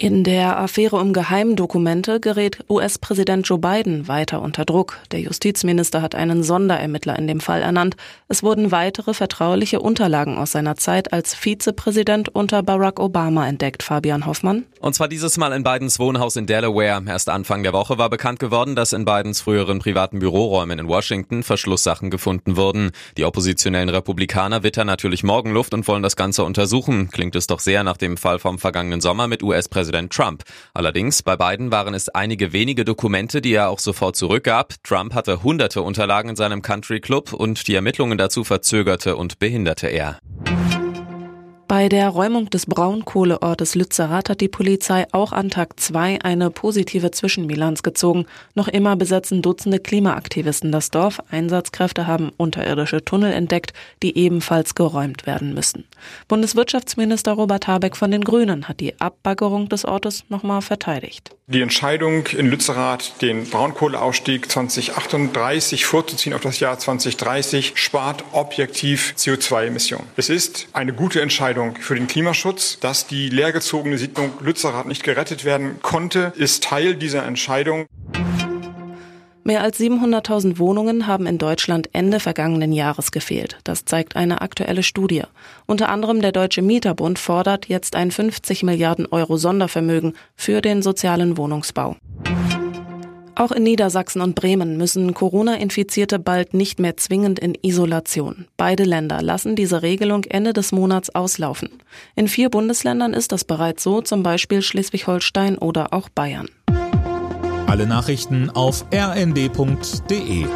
In der Affäre um Geheimdokumente gerät US-Präsident Joe Biden weiter unter Druck. Der Justizminister hat einen Sonderermittler in dem Fall ernannt. Es wurden weitere vertrauliche Unterlagen aus seiner Zeit als Vizepräsident unter Barack Obama entdeckt, Fabian Hoffmann. Und zwar dieses Mal in Bidens Wohnhaus in Delaware. Erst Anfang der Woche war bekannt geworden, dass in Bidens früheren privaten Büroräumen in Washington Verschlusssachen gefunden wurden. Die oppositionellen Republikaner wittern natürlich Morgenluft und wollen das Ganze untersuchen. Klingt es doch sehr nach dem Fall vom vergangenen Sommer mit US-Präsident Präsident Trump. Allerdings bei beiden waren es einige wenige Dokumente, die er auch sofort zurückgab. Trump hatte hunderte Unterlagen in seinem Country Club und die Ermittlungen dazu verzögerte und behinderte er. Bei der Räumung des Braunkohleortes Lützerath hat die Polizei auch an Tag 2 eine positive Zwischenbilanz gezogen. Noch immer besetzen Dutzende Klimaaktivisten das Dorf. Einsatzkräfte haben unterirdische Tunnel entdeckt, die ebenfalls geräumt werden müssen. Bundeswirtschaftsminister Robert Habeck von den Grünen hat die Abbaggerung des Ortes nochmal verteidigt. Die Entscheidung in Lützerath, den Braunkohleausstieg 2038 vorzuziehen auf das Jahr 2030, spart objektiv CO2-Emissionen. Es ist eine gute Entscheidung Entscheidung für den Klimaschutz. Dass die leergezogene Siedlung Lützerath nicht gerettet werden konnte, ist Teil dieser Entscheidung. Mehr als 700.000 Wohnungen haben in Deutschland Ende vergangenen Jahres gefehlt. Das zeigt eine aktuelle Studie. Unter anderem der Deutsche Mieterbund fordert jetzt ein 50 Milliarden Euro Sondervermögen für den sozialen Wohnungsbau. Auch in Niedersachsen und Bremen müssen Corona-Infizierte bald nicht mehr zwingend in Isolation. Beide Länder lassen diese Regelung Ende des Monats auslaufen. In vier Bundesländern ist das bereits so, zum Beispiel Schleswig-Holstein oder auch Bayern. Alle Nachrichten auf rnd.de